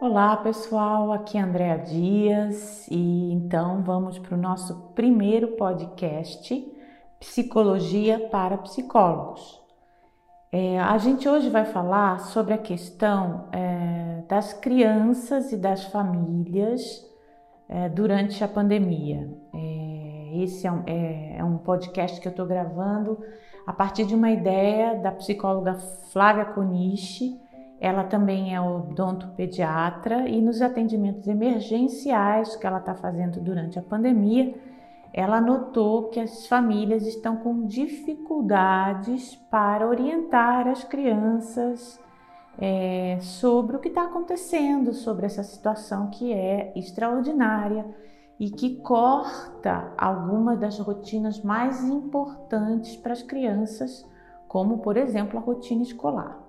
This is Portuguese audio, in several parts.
Olá pessoal, aqui é Andréa Dias e então vamos para o nosso primeiro podcast Psicologia para Psicólogos. É, a gente hoje vai falar sobre a questão é, das crianças e das famílias é, durante a pandemia. É, esse é um, é, é um podcast que eu estou gravando a partir de uma ideia da psicóloga Flávia Coniche ela também é odontopediatra e nos atendimentos emergenciais que ela está fazendo durante a pandemia, ela notou que as famílias estão com dificuldades para orientar as crianças é, sobre o que está acontecendo, sobre essa situação que é extraordinária e que corta algumas das rotinas mais importantes para as crianças, como por exemplo a rotina escolar.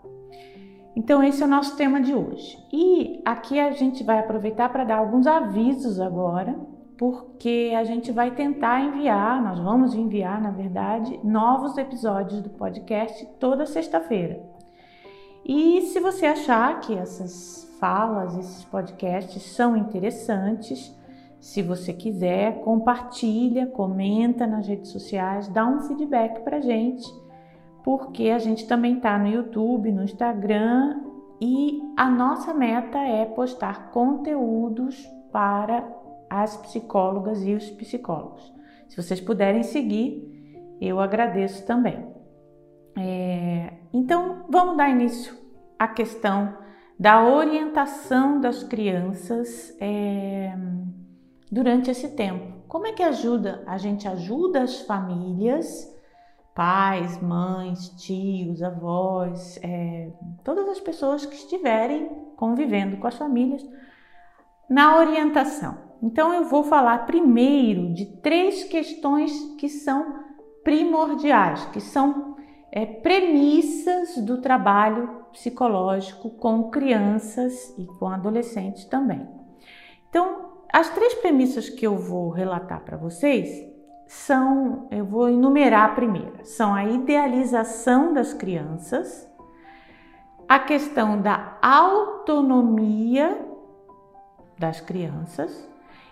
Então, esse é o nosso tema de hoje. E aqui a gente vai aproveitar para dar alguns avisos agora, porque a gente vai tentar enviar, nós vamos enviar, na verdade, novos episódios do podcast toda sexta-feira. E se você achar que essas falas, esses podcasts são interessantes, se você quiser, compartilha, comenta nas redes sociais, dá um feedback para gente porque a gente também está no YouTube, no Instagram e a nossa meta é postar conteúdos para as psicólogas e os psicólogos. Se vocês puderem seguir, eu agradeço também. É, então, vamos dar início à questão da orientação das crianças é, durante esse tempo. Como é que ajuda? A gente ajuda as famílias pais, mães, tios, avós, é, todas as pessoas que estiverem convivendo com as famílias na orientação. Então, eu vou falar primeiro de três questões que são primordiais, que são é, premissas do trabalho psicológico com crianças e com adolescentes também. Então, as três premissas que eu vou relatar para vocês são, eu vou enumerar a primeira, são a idealização das crianças, a questão da autonomia das crianças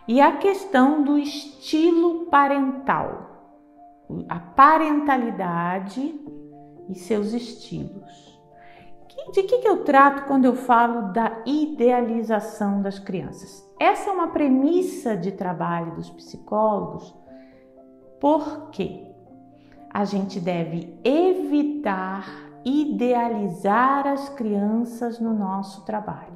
e a questão do estilo parental, a parentalidade e seus estilos. De que, que eu trato quando eu falo da idealização das crianças? Essa é uma premissa de trabalho dos psicólogos porque a gente deve evitar idealizar as crianças no nosso trabalho.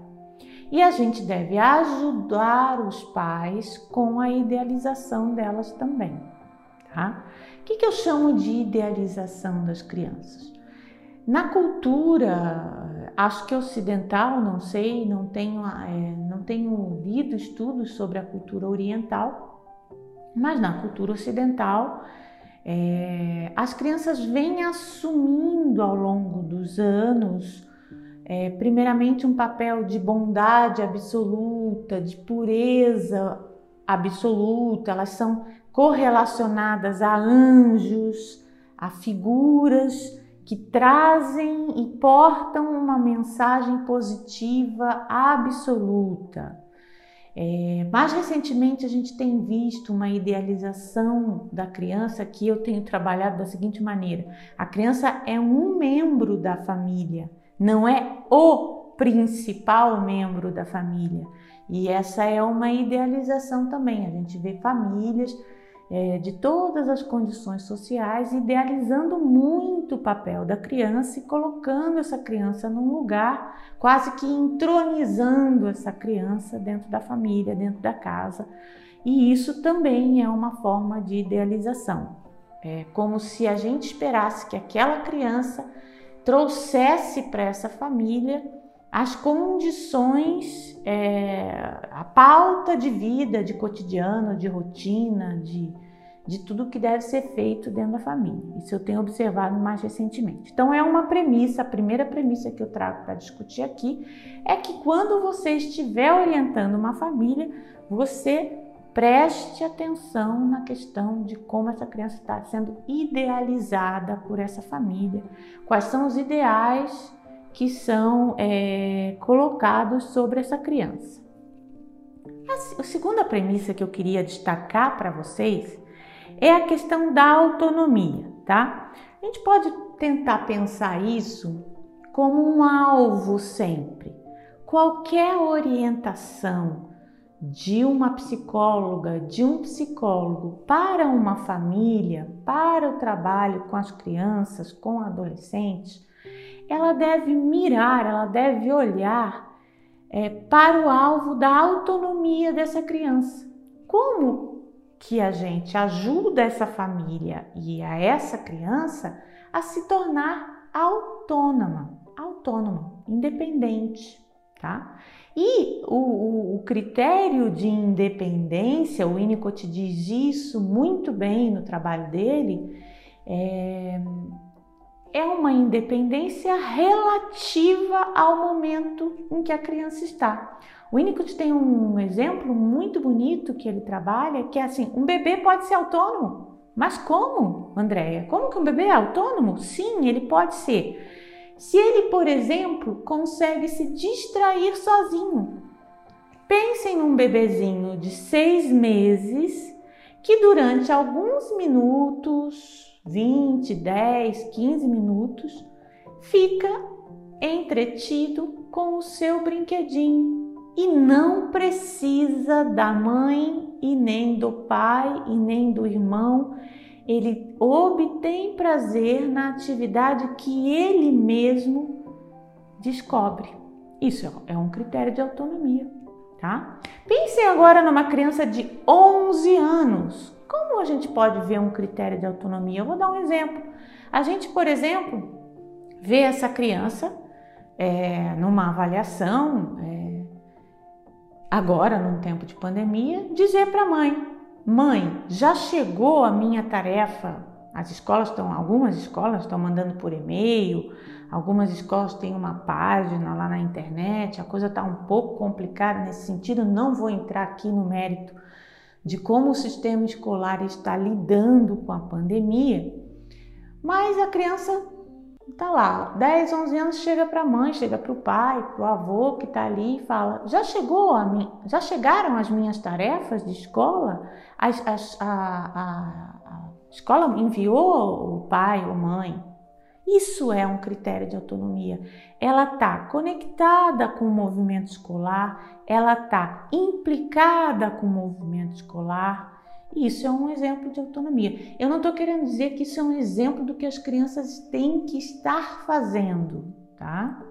E a gente deve ajudar os pais com a idealização delas também, tá? O que, que eu chamo de idealização das crianças? Na cultura, acho que ocidental, não sei, não tenho, é, não tenho lido estudos sobre a cultura oriental, mas na cultura ocidental, é, as crianças vêm assumindo ao longo dos anos, é, primeiramente, um papel de bondade absoluta, de pureza absoluta, elas são correlacionadas a anjos, a figuras que trazem e portam uma mensagem positiva absoluta. É, mais recentemente, a gente tem visto uma idealização da criança que eu tenho trabalhado da seguinte maneira: a criança é um membro da família, não é o principal membro da família. E essa é uma idealização também. A gente vê famílias é, de todas as condições sociais, idealizando muito o papel da criança e colocando essa criança num lugar, quase que entronizando essa criança dentro da família, dentro da casa. E isso também é uma forma de idealização. É como se a gente esperasse que aquela criança trouxesse para essa família as condições, é, a pauta de vida, de cotidiano, de rotina, de, de tudo que deve ser feito dentro da família. Isso eu tenho observado mais recentemente. Então, é uma premissa, a primeira premissa que eu trago para discutir aqui é que quando você estiver orientando uma família, você preste atenção na questão de como essa criança está sendo idealizada por essa família, quais são os ideais que são é, colocados sobre essa criança. A segunda premissa que eu queria destacar para vocês é a questão da autonomia, tá? A gente pode tentar pensar isso como um alvo sempre. Qualquer orientação de uma psicóloga, de um psicólogo para uma família, para o trabalho com as crianças, com adolescentes, ela deve mirar, ela deve olhar é, para o alvo da autonomia dessa criança. Como que a gente ajuda essa família e a essa criança a se tornar autônoma, autônoma, independente, tá? E o, o, o critério de independência, o Winnicott diz isso muito bem no trabalho dele, é, é uma independência relativa ao momento em que a criança está. O Winnicott tem um exemplo muito bonito que ele trabalha, que é assim, um bebê pode ser autônomo. Mas como, Andréia? Como que um bebê é autônomo? Sim, ele pode ser. Se ele, por exemplo, consegue se distrair sozinho. Pensem num bebezinho de seis meses que durante alguns minutos, 20, 10, 15 minutos, fica entretido com o seu brinquedinho e não precisa da mãe e nem do pai e nem do irmão. Ele obtém prazer na atividade que ele mesmo descobre. Isso é um critério de autonomia, tá? Pensem agora numa criança de 11 anos como a gente pode ver um critério de autonomia? Eu vou dar um exemplo. A gente, por exemplo, vê essa criança é, numa avaliação, é, agora, num tempo de pandemia, dizer para a mãe: Mãe, já chegou a minha tarefa? As escolas estão, algumas escolas estão mandando por e-mail, algumas escolas têm uma página lá na internet, a coisa está um pouco complicada nesse sentido, não vou entrar aqui no mérito de como o sistema escolar está lidando com a pandemia, mas a criança está lá, 10, 11 anos, chega para a mãe, chega para o pai, para o avô que está ali e fala: já chegou a mim, já chegaram as minhas tarefas de escola? A, a, a, a escola enviou o pai ou mãe? Isso é um critério de autonomia. Ela está conectada com o movimento escolar, ela está implicada com o movimento escolar. Isso é um exemplo de autonomia. Eu não estou querendo dizer que isso é um exemplo do que as crianças têm que estar fazendo, tá?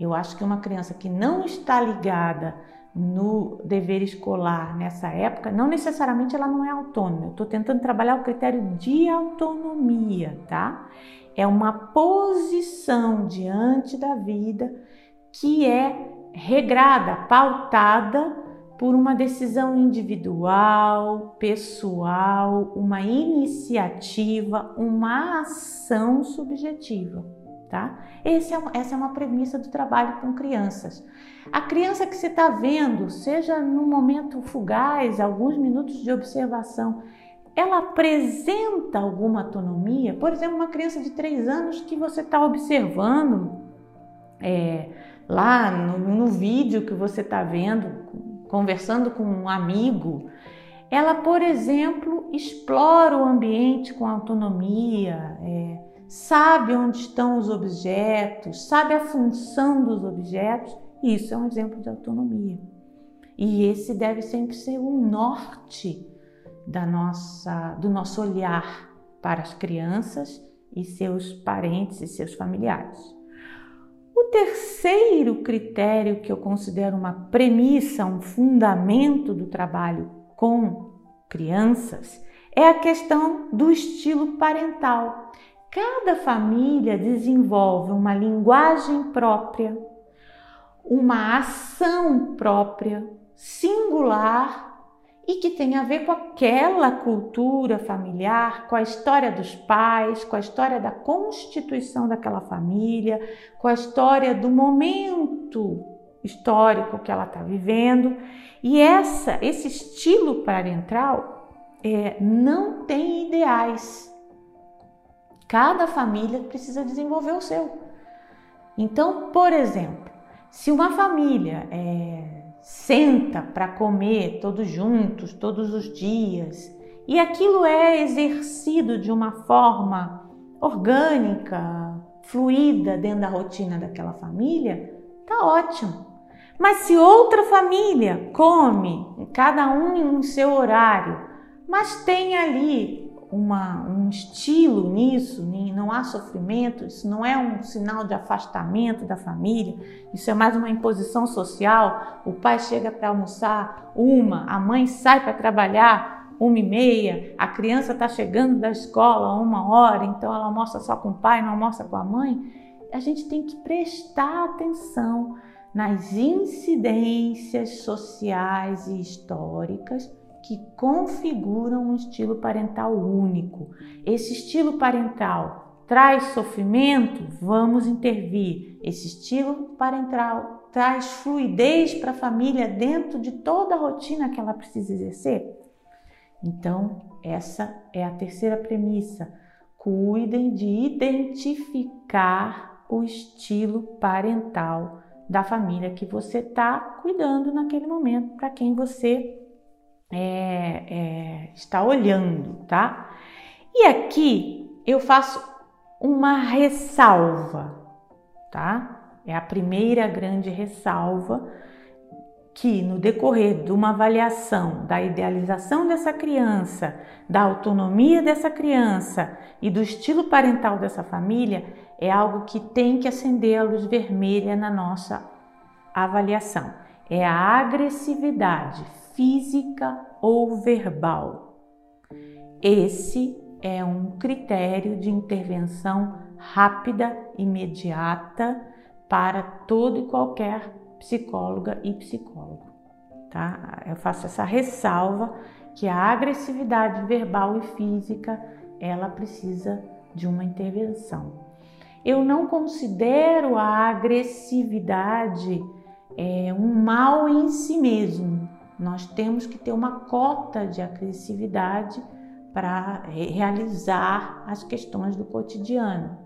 Eu acho que uma criança que não está ligada no dever escolar nessa época, não necessariamente ela não é autônoma. Eu estou tentando trabalhar o critério de autonomia, tá? É uma posição diante da vida que é regrada, pautada por uma decisão individual, pessoal, uma iniciativa, uma ação subjetiva, tá? É, essa é uma premissa do trabalho com crianças. A criança que você está vendo, seja no momento fugaz, alguns minutos de observação, ela apresenta alguma autonomia? Por exemplo, uma criança de 3 anos que você está observando, é, lá no, no vídeo que você está vendo, conversando com um amigo, ela, por exemplo, explora o ambiente com autonomia, é, sabe onde estão os objetos, sabe a função dos objetos. Isso é um exemplo de autonomia. E esse deve sempre ser o norte da nossa, do nosso olhar para as crianças e seus parentes e seus familiares. O terceiro critério que eu considero uma premissa, um fundamento do trabalho com crianças é a questão do estilo parental. Cada família desenvolve uma linguagem própria, uma ação própria, singular e que tem a ver com aquela cultura familiar, com a história dos pais, com a história da constituição daquela família, com a história do momento histórico que ela está vivendo. E essa, esse estilo parental é, não tem ideais. Cada família precisa desenvolver o seu. Então, por exemplo, se uma família é, senta para comer todos juntos, todos os dias, e aquilo é exercido de uma forma orgânica, fluida dentro da rotina daquela família, tá ótimo. Mas se outra família come, cada um em seu horário, mas tem ali uma, um estilo nisso, não há sofrimento, isso não é um sinal de afastamento da família, isso é mais uma imposição social. O pai chega para almoçar uma, a mãe sai para trabalhar uma e meia, a criança está chegando da escola uma hora, então ela almoça só com o pai, não almoça com a mãe. A gente tem que prestar atenção nas incidências sociais e históricas que configuram um estilo parental único. Esse estilo parental traz sofrimento? Vamos intervir. Esse estilo parental traz fluidez para a família dentro de toda a rotina que ela precisa exercer? Então, essa é a terceira premissa. Cuidem de identificar o estilo parental da família que você está cuidando naquele momento, para quem você é, é, está olhando, tá? E aqui eu faço uma ressalva, tá? É a primeira grande ressalva que no decorrer de uma avaliação da idealização dessa criança, da autonomia dessa criança e do estilo parental dessa família, é algo que tem que acender a luz vermelha na nossa avaliação. É a agressividade física ou verbal. Esse é um critério de intervenção rápida, imediata para todo e qualquer psicóloga e psicólogo, tá? Eu faço essa ressalva que a agressividade verbal e física, ela precisa de uma intervenção. Eu não considero a agressividade é, um mal em si mesmo, nós temos que ter uma cota de agressividade para realizar as questões do cotidiano.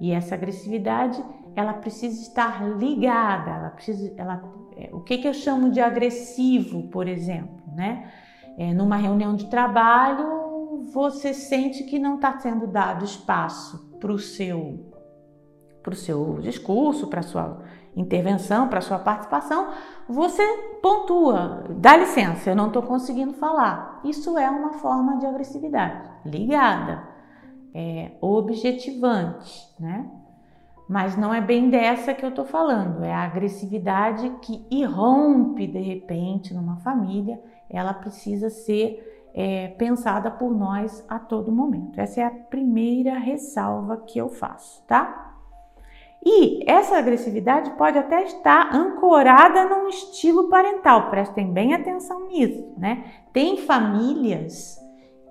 E essa agressividade, ela precisa estar ligada, ela precisa, ela, é, o que, que eu chamo de agressivo, por exemplo, né? É, numa reunião de trabalho, você sente que não está sendo dado espaço para o seu, seu discurso, para sua intervenção, para sua participação, você pontua, dá licença, eu não estou conseguindo falar. Isso é uma forma de agressividade, ligada, é, objetivante, né? Mas não é bem dessa que eu estou falando, é a agressividade que irrompe de repente numa família, ela precisa ser é, pensada por nós a todo momento. Essa é a primeira ressalva que eu faço, tá? E essa agressividade pode até estar ancorada num estilo parental, prestem bem atenção nisso, né? Tem famílias,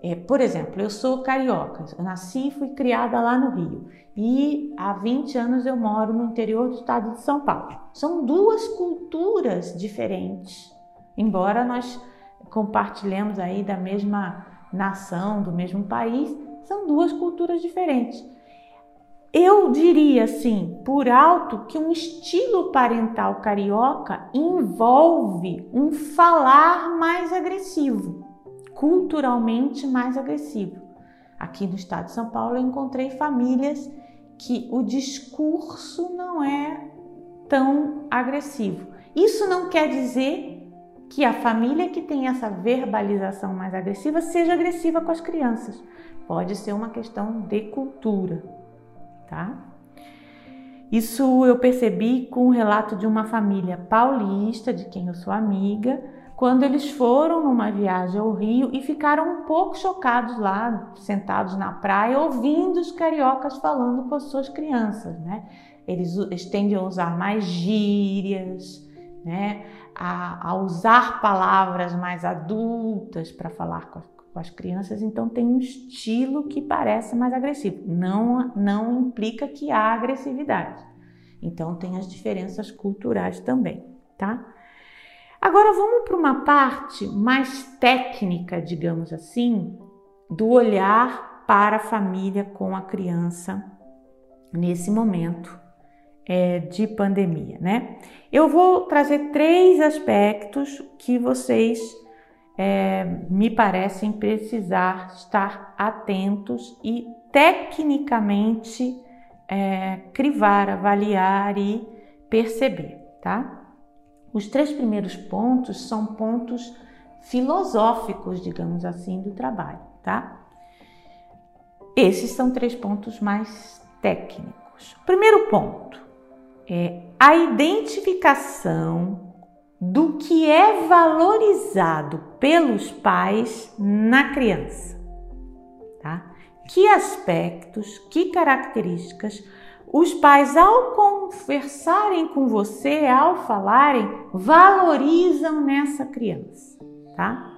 é, por exemplo, eu sou carioca, eu nasci e fui criada lá no Rio e há 20 anos eu moro no interior do estado de São Paulo. São duas culturas diferentes, embora nós compartilhemos aí da mesma nação, do mesmo país, são duas culturas diferentes. Eu diria assim, por alto, que um estilo parental carioca envolve um falar mais agressivo, culturalmente mais agressivo. Aqui no estado de São Paulo eu encontrei famílias que o discurso não é tão agressivo. Isso não quer dizer que a família que tem essa verbalização mais agressiva seja agressiva com as crianças. Pode ser uma questão de cultura tá? Isso eu percebi com o relato de uma família paulista, de quem eu sou amiga, quando eles foram numa viagem ao Rio e ficaram um pouco chocados lá, sentados na praia, ouvindo os cariocas falando com as suas crianças, né? Eles, eles tendem a usar mais gírias, né? A, a usar palavras mais adultas para falar com, com as crianças, então tem um estilo que parece mais agressivo. Não, não implica que há agressividade. Então tem as diferenças culturais também, tá? Agora vamos para uma parte mais técnica, digamos assim, do olhar para a família com a criança nesse momento é, de pandemia, né? Eu vou trazer três aspectos que vocês é, me parecem precisar estar atentos e tecnicamente é, crivar, avaliar e perceber, tá? Os três primeiros pontos são pontos filosóficos, digamos assim, do trabalho, tá? Esses são três pontos mais técnicos. Primeiro ponto é a identificação do que é valorizado pelos pais na criança, tá? Que aspectos, que características os pais, ao conversarem com você, ao falarem, valorizam nessa criança, tá?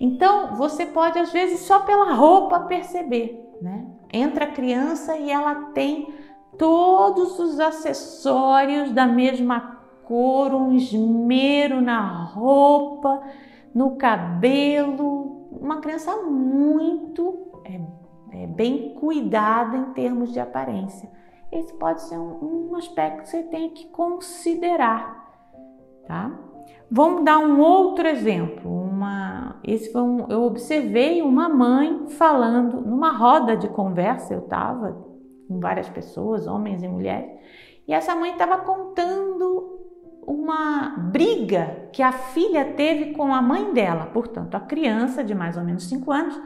Então, você pode, às vezes, só pela roupa perceber, né? Entra a criança e ela tem todos os acessórios da mesma cor, um esmero na roupa, no cabelo, uma criança muito é, é, bem cuidada em termos de aparência. Esse pode ser um, um aspecto que você tem que considerar, tá? Vamos dar um outro exemplo. Uma, esse foi um, eu observei uma mãe falando numa roda de conversa. Eu estava com várias pessoas, homens e mulheres, e essa mãe estava contando uma briga que a filha teve com a mãe dela. Portanto, a criança de mais ou menos 5 anos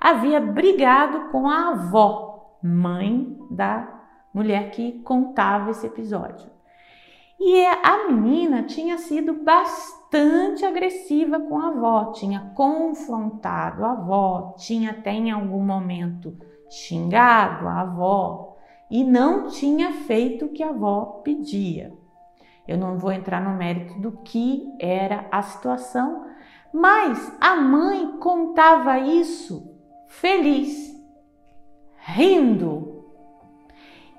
havia brigado com a avó, mãe da mulher que contava esse episódio. E a menina tinha sido bastante agressiva com a avó, tinha confrontado a avó, tinha até em algum momento xingado a avó e não tinha feito o que a avó pedia. Eu não vou entrar no mérito do que era a situação, mas a mãe contava isso feliz, rindo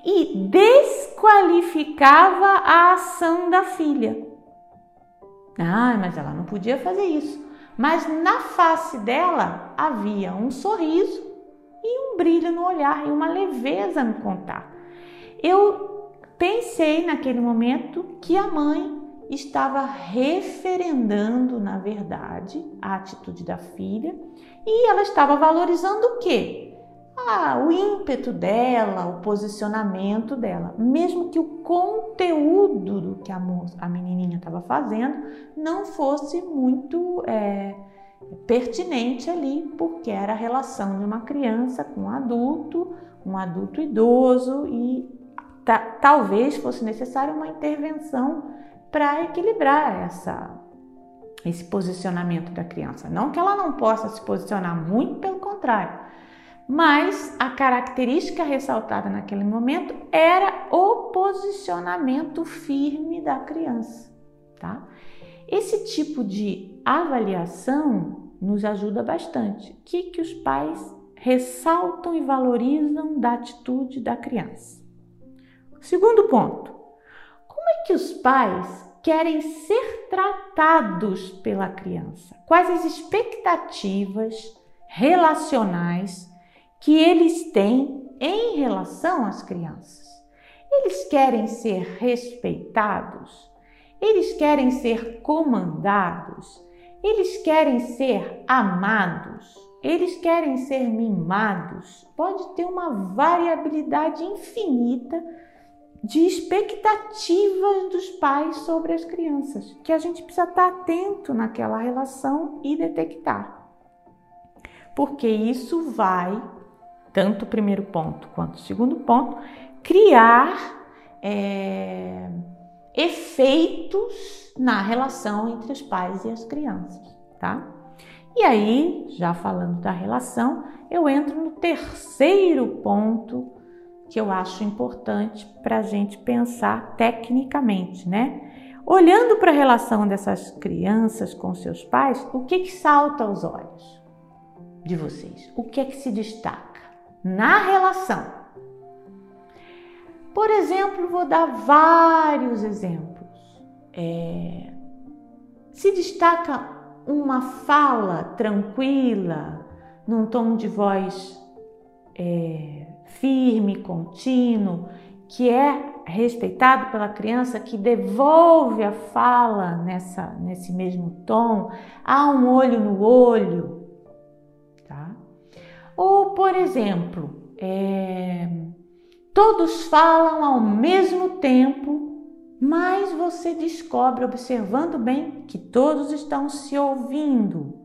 e desqualificava a ação da filha. Ah, mas ela não podia fazer isso. Mas na face dela havia um sorriso e um brilho no olhar e uma leveza no contar. Eu Pensei naquele momento que a mãe estava referendando, na verdade, a atitude da filha e ela estava valorizando o quê? Ah, o ímpeto dela, o posicionamento dela, mesmo que o conteúdo do que a, moça, a menininha estava fazendo não fosse muito é, pertinente ali, porque era a relação de uma criança com um adulto, um adulto idoso e talvez fosse necessária uma intervenção para equilibrar essa, esse posicionamento da criança. Não que ela não possa se posicionar, muito pelo contrário. Mas a característica ressaltada naquele momento era o posicionamento firme da criança, tá? Esse tipo de avaliação nos ajuda bastante. O que, que os pais ressaltam e valorizam da atitude da criança? Segundo ponto, como é que os pais querem ser tratados pela criança? Quais as expectativas relacionais que eles têm em relação às crianças? Eles querem ser respeitados? Eles querem ser comandados? Eles querem ser amados? Eles querem ser mimados? Pode ter uma variabilidade infinita de expectativas dos pais sobre as crianças, que a gente precisa estar atento naquela relação e detectar. Porque isso vai, tanto o primeiro ponto quanto o segundo ponto, criar é, efeitos na relação entre os pais e as crianças, tá? E aí, já falando da relação, eu entro no terceiro ponto que eu acho importante para a gente pensar tecnicamente, né? Olhando para a relação dessas crianças com seus pais, o que, que salta aos olhos de vocês? O que é que se destaca na relação? Por exemplo, vou dar vários exemplos. É, se destaca uma fala tranquila, num tom de voz é, firme, contínuo, que é respeitado pela criança que devolve a fala nessa, nesse mesmo tom, há um olho no olho, tá? Ou, por exemplo, é, todos falam ao mesmo tempo, mas você descobre, observando bem, que todos estão se ouvindo,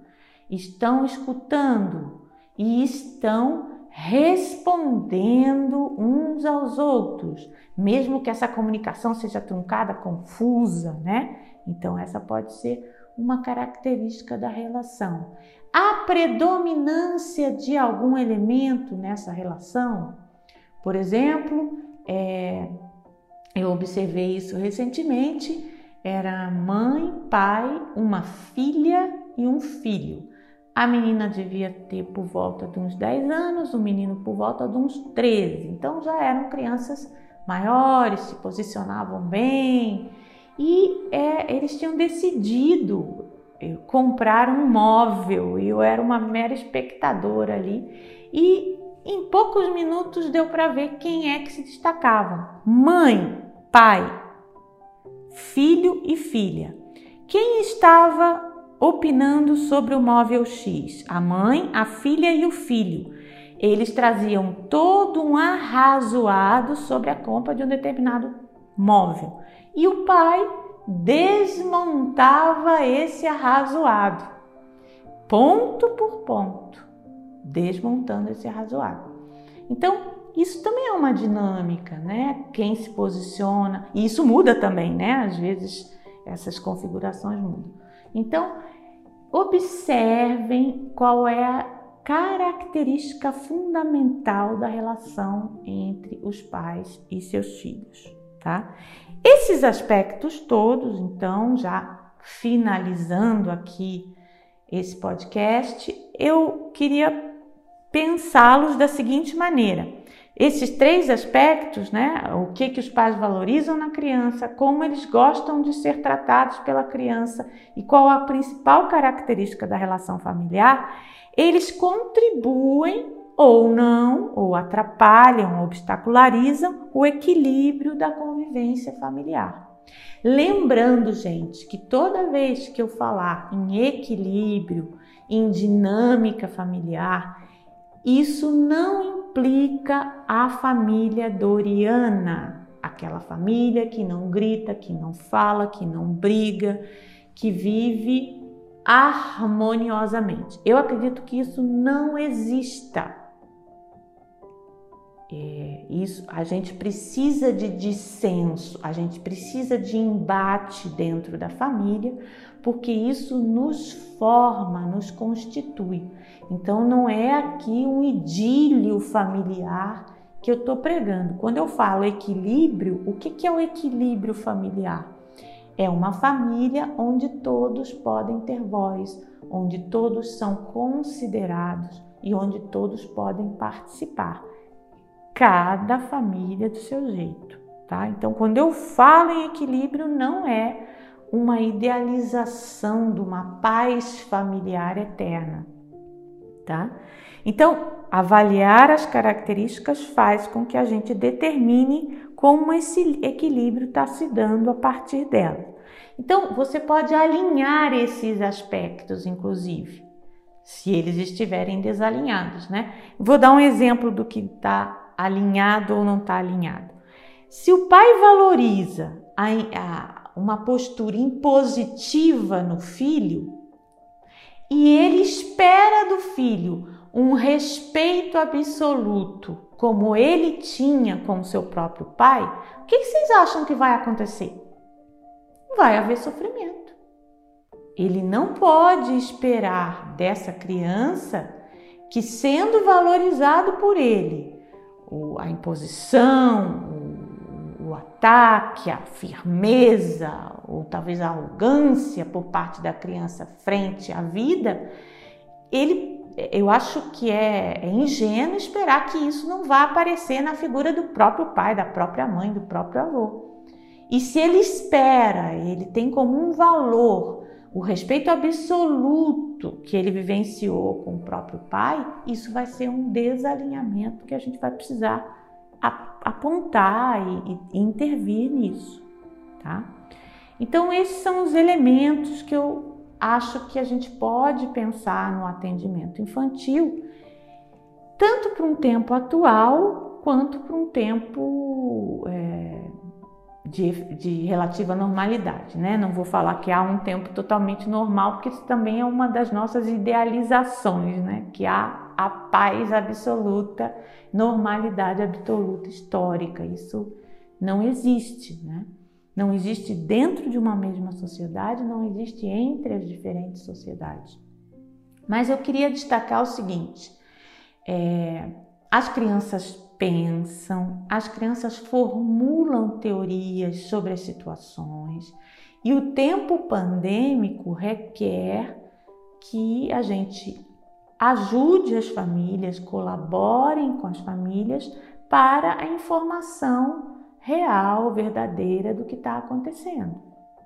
estão escutando e estão respondendo uns aos outros, mesmo que essa comunicação seja truncada, confusa, né? Então, essa pode ser uma característica da relação. A predominância de algum elemento nessa relação, por exemplo, é, eu observei isso recentemente, era mãe, pai, uma filha e um filho. A menina devia ter por volta de uns 10 anos, o menino por volta de uns 13. Então já eram crianças maiores, se posicionavam bem e é, eles tinham decidido eh, comprar um móvel e eu era uma mera espectadora ali. E em poucos minutos deu para ver quem é que se destacava: mãe, pai, filho e filha. Quem estava opinando sobre o móvel X, a mãe, a filha e o filho. Eles traziam todo um arrazoado sobre a compra de um determinado móvel. E o pai desmontava esse arrazoado, ponto por ponto, desmontando esse arrazoado. Então, isso também é uma dinâmica, né? Quem se posiciona, e isso muda também, né? Às vezes essas configurações mudam. Então, observem qual é a característica fundamental da relação entre os pais e seus filhos, tá? Esses aspectos todos, então, já finalizando aqui esse podcast, eu queria pensá-los da seguinte maneira: esses três aspectos, né? O que que os pais valorizam na criança, como eles gostam de ser tratados pela criança e qual a principal característica da relação familiar, eles contribuem ou não, ou atrapalham, obstacularizam o equilíbrio da convivência familiar. Lembrando, gente, que toda vez que eu falar em equilíbrio, em dinâmica familiar, isso não implica a família doriana, aquela família que não grita, que não fala, que não briga, que vive harmoniosamente. Eu acredito que isso não exista. É, isso a gente precisa de dissenso, a gente precisa de embate dentro da família, porque isso nos forma, nos constitui. Então não é aqui um idílio familiar que eu estou pregando. Quando eu falo equilíbrio, o que, que é o equilíbrio familiar? É uma família onde todos podem ter voz, onde todos são considerados e onde todos podem participar. Cada família do seu jeito, tá? Então, quando eu falo em equilíbrio, não é uma idealização de uma paz familiar eterna tá? Então, avaliar as características faz com que a gente determine como esse equilíbrio está se dando a partir dela. Então, você pode alinhar esses aspectos, inclusive, se eles estiverem desalinhados, né? Vou dar um exemplo do que está alinhado ou não está alinhado. Se o pai valoriza a, a, uma postura impositiva no filho, e ele espera do filho um respeito absoluto, como ele tinha com seu próprio pai, o que vocês acham que vai acontecer? Vai haver sofrimento. Ele não pode esperar dessa criança que, sendo valorizado por ele, a imposição, ataque, a firmeza ou talvez a arrogância por parte da criança frente à vida, ele, eu acho que é, é ingênuo esperar que isso não vá aparecer na figura do próprio pai, da própria mãe, do próprio avô. E se ele espera, ele tem como um valor o respeito absoluto que ele vivenciou com o próprio pai, isso vai ser um desalinhamento que a gente vai precisar apontar e, e intervir nisso, tá? Então, esses são os elementos que eu acho que a gente pode pensar no atendimento infantil, tanto para um tempo atual quanto para um tempo é, de, de, relativa normalidade, né? Não vou falar que há um tempo totalmente normal, porque isso também é uma das nossas idealizações, né? Que há a paz absoluta, normalidade absoluta histórica. Isso não existe, né? Não existe dentro de uma mesma sociedade, não existe entre as diferentes sociedades. Mas eu queria destacar o seguinte: é, as crianças pensam, as crianças formulam teorias sobre as situações e o tempo pandêmico requer que a gente ajude as famílias, colaborem com as famílias para a informação real, verdadeira do que está acontecendo.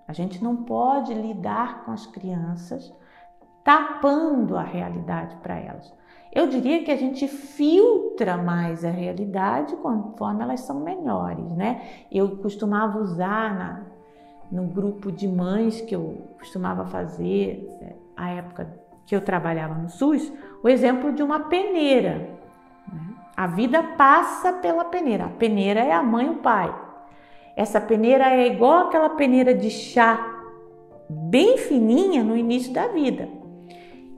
A gente não pode lidar com as crianças tapando a realidade para elas. Eu diria que a gente filtra mais a realidade conforme elas são menores, né? Eu costumava usar na, no grupo de mães que eu costumava fazer, é, a época que eu trabalhava no SUS, o exemplo de uma peneira. Né? A vida passa pela peneira. A peneira é a mãe e o pai. Essa peneira é igual aquela peneira de chá, bem fininha no início da vida.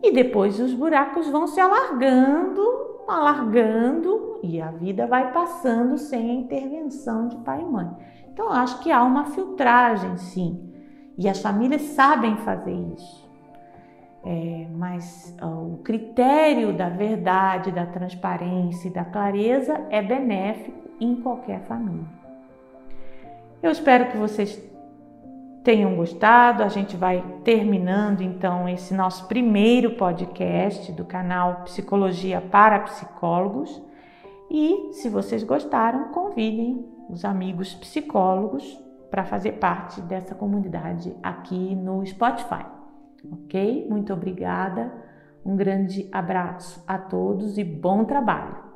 E depois os buracos vão se alargando, alargando e a vida vai passando sem a intervenção de pai e mãe. Então acho que há uma filtragem, sim, e as famílias sabem fazer isso. É, mas ó, o critério da verdade, da transparência e da clareza é benéfico em qualquer família. Eu espero que vocês tenham gostado. A gente vai terminando então esse nosso primeiro podcast do canal Psicologia para Psicólogos. E se vocês gostaram, convidem os amigos psicólogos para fazer parte dessa comunidade aqui no Spotify. Ok? Muito obrigada. Um grande abraço a todos e bom trabalho!